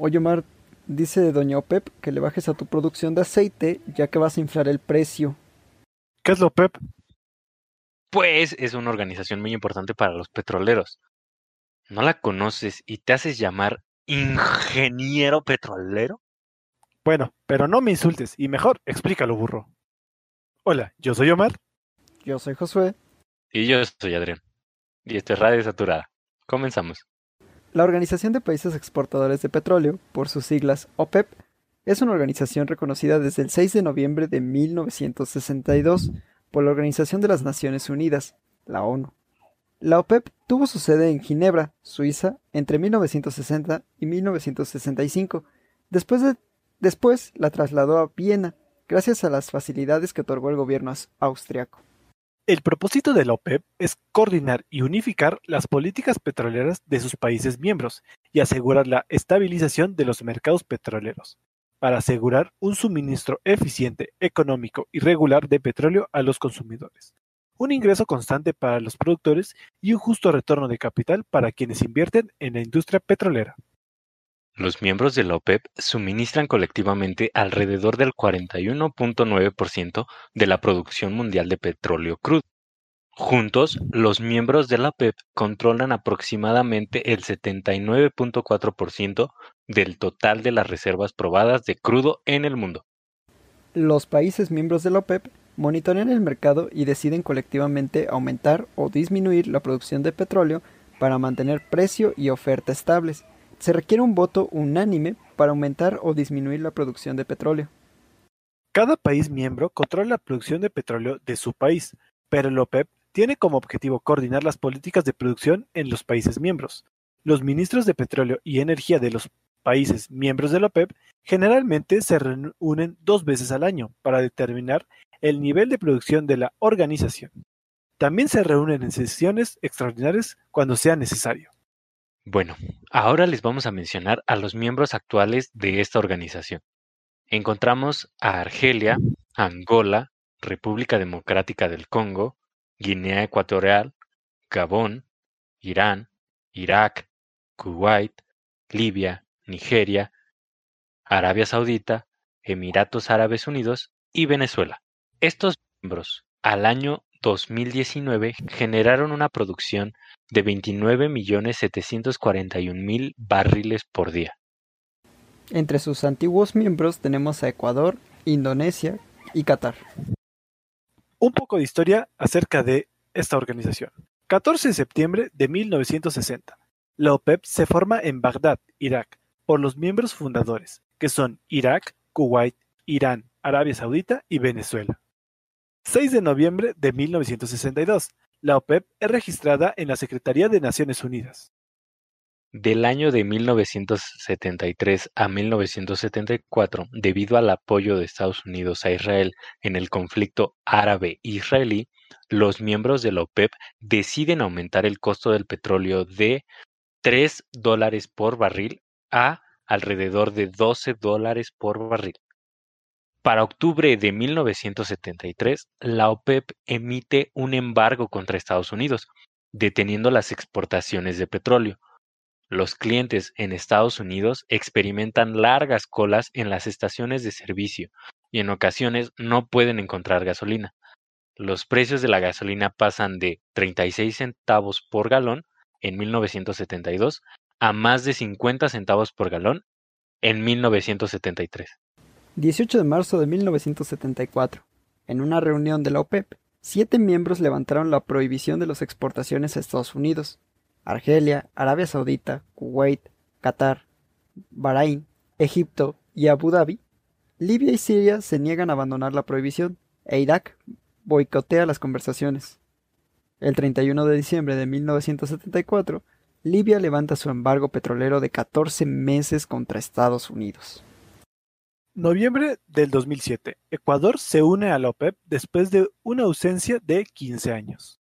Oye, Omar, dice Doña OPEP que le bajes a tu producción de aceite ya que vas a inflar el precio. ¿Qué es la OPEP? Pues es una organización muy importante para los petroleros. ¿No la conoces y te haces llamar ingeniero petrolero? Bueno, pero no me insultes y mejor explícalo, burro. Hola, yo soy Omar. Yo soy Josué. Y yo soy Adrián. Y esto es Radio Saturada. Comenzamos. La Organización de Países Exportadores de Petróleo, por sus siglas OPEP, es una organización reconocida desde el 6 de noviembre de 1962 por la Organización de las Naciones Unidas, la ONU. La OPEP tuvo su sede en Ginebra, Suiza, entre 1960 y 1965. Después, de, después la trasladó a Viena, gracias a las facilidades que otorgó el gobierno austriaco. El propósito de la OPEP es coordinar y unificar las políticas petroleras de sus países miembros y asegurar la estabilización de los mercados petroleros, para asegurar un suministro eficiente, económico y regular de petróleo a los consumidores, un ingreso constante para los productores y un justo retorno de capital para quienes invierten en la industria petrolera. Los miembros de la OPEP suministran colectivamente alrededor del 41.9% de la producción mundial de petróleo crudo. Juntos, los miembros de la OPEP controlan aproximadamente el 79.4% del total de las reservas probadas de crudo en el mundo. Los países miembros de la OPEP monitorean el mercado y deciden colectivamente aumentar o disminuir la producción de petróleo para mantener precio y oferta estables se requiere un voto unánime para aumentar o disminuir la producción de petróleo. Cada país miembro controla la producción de petróleo de su país, pero el OPEP tiene como objetivo coordinar las políticas de producción en los países miembros. Los ministros de petróleo y energía de los países miembros del OPEP generalmente se reúnen dos veces al año para determinar el nivel de producción de la organización. También se reúnen en sesiones extraordinarias cuando sea necesario. Bueno, ahora les vamos a mencionar a los miembros actuales de esta organización. Encontramos a Argelia, Angola, República Democrática del Congo, Guinea Ecuatorial, Gabón, Irán, Irak, Kuwait, Libia, Nigeria, Arabia Saudita, Emiratos Árabes Unidos y Venezuela. Estos miembros al año 2019 generaron una producción de 29.741.000 barriles por día. Entre sus antiguos miembros tenemos a Ecuador, Indonesia y Qatar. Un poco de historia acerca de esta organización. 14 de septiembre de 1960. La OPEP se forma en Bagdad, Irak, por los miembros fundadores, que son Irak, Kuwait, Irán, Arabia Saudita y Venezuela. 6 de noviembre de 1962. La OPEP es registrada en la Secretaría de Naciones Unidas. Del año de 1973 a 1974, debido al apoyo de Estados Unidos a Israel en el conflicto árabe-israelí, los miembros de la OPEP deciden aumentar el costo del petróleo de 3 dólares por barril a alrededor de 12 dólares por barril. Para octubre de 1973, la OPEP emite un embargo contra Estados Unidos, deteniendo las exportaciones de petróleo. Los clientes en Estados Unidos experimentan largas colas en las estaciones de servicio y en ocasiones no pueden encontrar gasolina. Los precios de la gasolina pasan de 36 centavos por galón en 1972 a más de 50 centavos por galón en 1973. 18 de marzo de 1974. En una reunión de la OPEP, siete miembros levantaron la prohibición de las exportaciones a Estados Unidos. Argelia, Arabia Saudita, Kuwait, Qatar, Bahrein, Egipto y Abu Dhabi. Libia y Siria se niegan a abandonar la prohibición e Irak boicotea las conversaciones. El 31 de diciembre de 1974, Libia levanta su embargo petrolero de 14 meses contra Estados Unidos. Noviembre del 2007. Ecuador se une a la OPEP después de una ausencia de 15 años.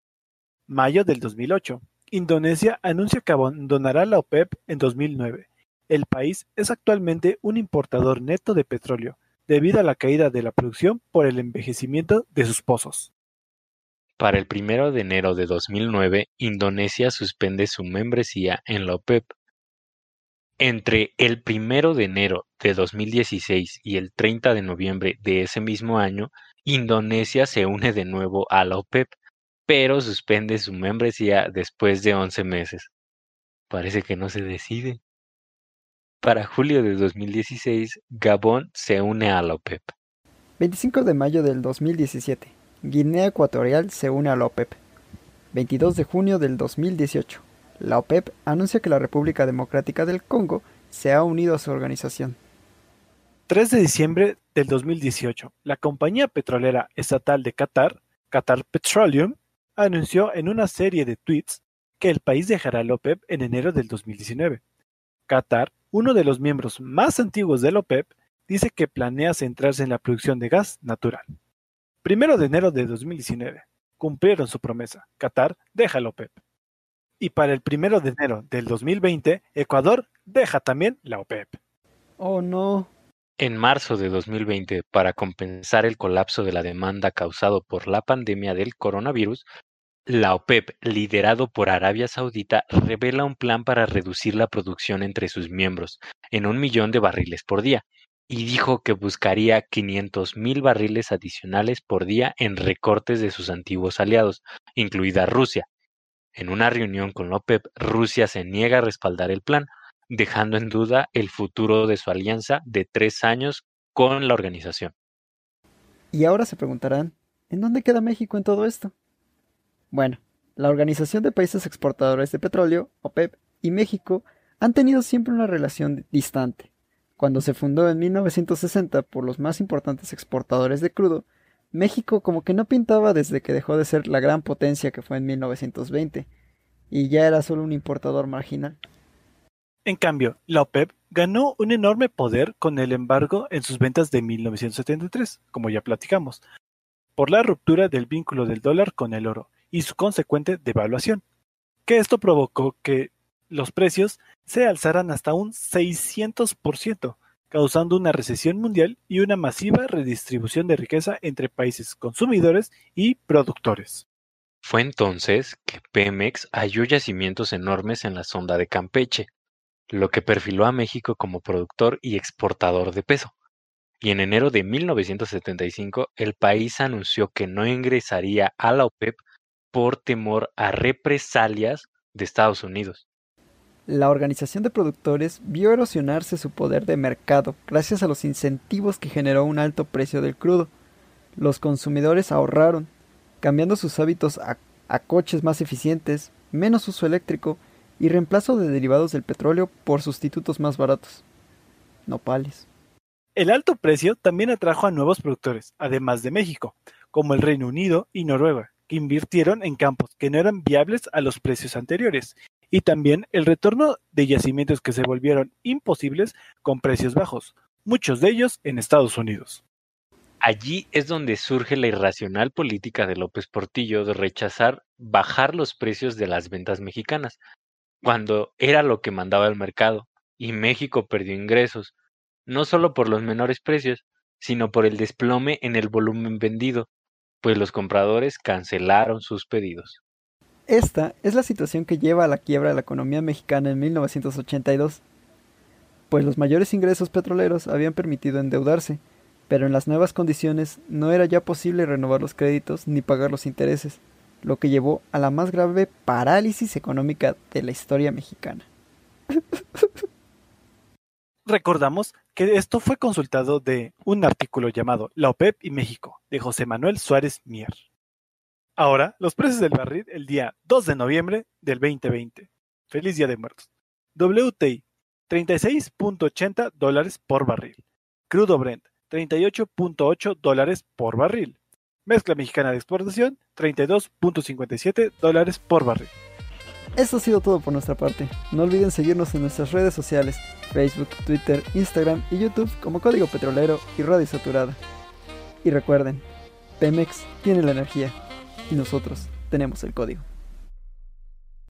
Mayo del 2008. Indonesia anuncia que abandonará la OPEP en 2009. El país es actualmente un importador neto de petróleo, debido a la caída de la producción por el envejecimiento de sus pozos. Para el primero de enero de 2009, Indonesia suspende su membresía en la OPEP Entre el primero de enero de 2016 y el 30 de noviembre de ese mismo año, Indonesia se une de nuevo a la OPEP, pero suspende su membresía después de 11 meses. Parece que no se decide. Para julio de 2016, Gabón se une a la OPEP. 25 de mayo del 2017, Guinea Ecuatorial se une a la OPEP. 22 de junio del 2018, la OPEP anuncia que la República Democrática del Congo se ha unido a su organización. 3 de diciembre del 2018, la compañía petrolera estatal de Qatar, Qatar Petroleum, anunció en una serie de tweets que el país dejará la OPEP en enero del 2019. Qatar, uno de los miembros más antiguos de la OPEP, dice que planea centrarse en la producción de gas natural. Primero de enero de 2019, cumplieron su promesa. Qatar deja la OPEP. Y para el primero de enero del 2020, Ecuador deja también la OPEP. Oh no. En marzo de 2020, para compensar el colapso de la demanda causado por la pandemia del coronavirus, la OPEP, liderado por Arabia Saudita, revela un plan para reducir la producción entre sus miembros en un millón de barriles por día, y dijo que buscaría 500.000 barriles adicionales por día en recortes de sus antiguos aliados, incluida Rusia. En una reunión con OPEP, Rusia se niega a respaldar el plan, dejando en duda el futuro de su alianza de tres años con la organización. Y ahora se preguntarán, ¿en dónde queda México en todo esto? Bueno, la Organización de Países Exportadores de Petróleo, OPEP, y México han tenido siempre una relación distante. Cuando se fundó en 1960 por los más importantes exportadores de crudo, México como que no pintaba desde que dejó de ser la gran potencia que fue en 1920, y ya era solo un importador marginal. En cambio, la OPEP ganó un enorme poder con el embargo en sus ventas de 1973, como ya platicamos, por la ruptura del vínculo del dólar con el oro y su consecuente devaluación, que esto provocó que los precios se alzaran hasta un 600%, causando una recesión mundial y una masiva redistribución de riqueza entre países consumidores y productores. Fue entonces que Pemex halló yacimientos enormes en la sonda de Campeche, lo que perfiló a México como productor y exportador de peso. Y en enero de 1975 el país anunció que no ingresaría a la OPEP por temor a represalias de Estados Unidos. La organización de productores vio erosionarse su poder de mercado gracias a los incentivos que generó un alto precio del crudo. Los consumidores ahorraron, cambiando sus hábitos a, coches más eficientes, menos uso eléctrico y reemplazo de derivados del petróleo por sustitutos más baratos. Nopales. El alto precio también atrajo a nuevos productores, además de México, como el Reino Unido y Noruega, que invirtieron en campos que no eran viables a los precios anteriores, y también el retorno de yacimientos que se volvieron imposibles con precios bajos, muchos de ellos en Estados Unidos. Allí es donde surge la irracional política de López Portillo de rechazar bajar los precios de las ventas mexicanas, cuando era lo que mandaba el mercado, y México perdió ingresos, no solo por los menores precios, sino por el desplome en el volumen vendido, pues los compradores cancelaron sus pedidos. Esta es la situación que lleva a la quiebra de la economía mexicana en 1982, pues los mayores ingresos petroleros habían permitido endeudarse, pero en las nuevas condiciones no era ya posible renovar los créditos ni pagar los intereses, lo que llevó a la más grave parálisis económica de la historia mexicana. Recordamos que esto fue consultado de un artículo llamado La OPEP y México, de José Manuel Suárez Mier. Ahora, los precios del barril el día 2 de noviembre del 2020. Feliz Día de Muertos. WTI, 36.80 dólares por barril. Crudo Brent, 38.8 dólares por barril. Mezcla mexicana de exportación, 32.57 dólares por barril. Esto ha sido todo por nuestra parte. No olviden seguirnos en nuestras redes sociales, Facebook, Twitter, Instagram y YouTube como Código Petrolero y Radio Saturada. Y recuerden, Pemex tiene la energía y nosotros tenemos el código.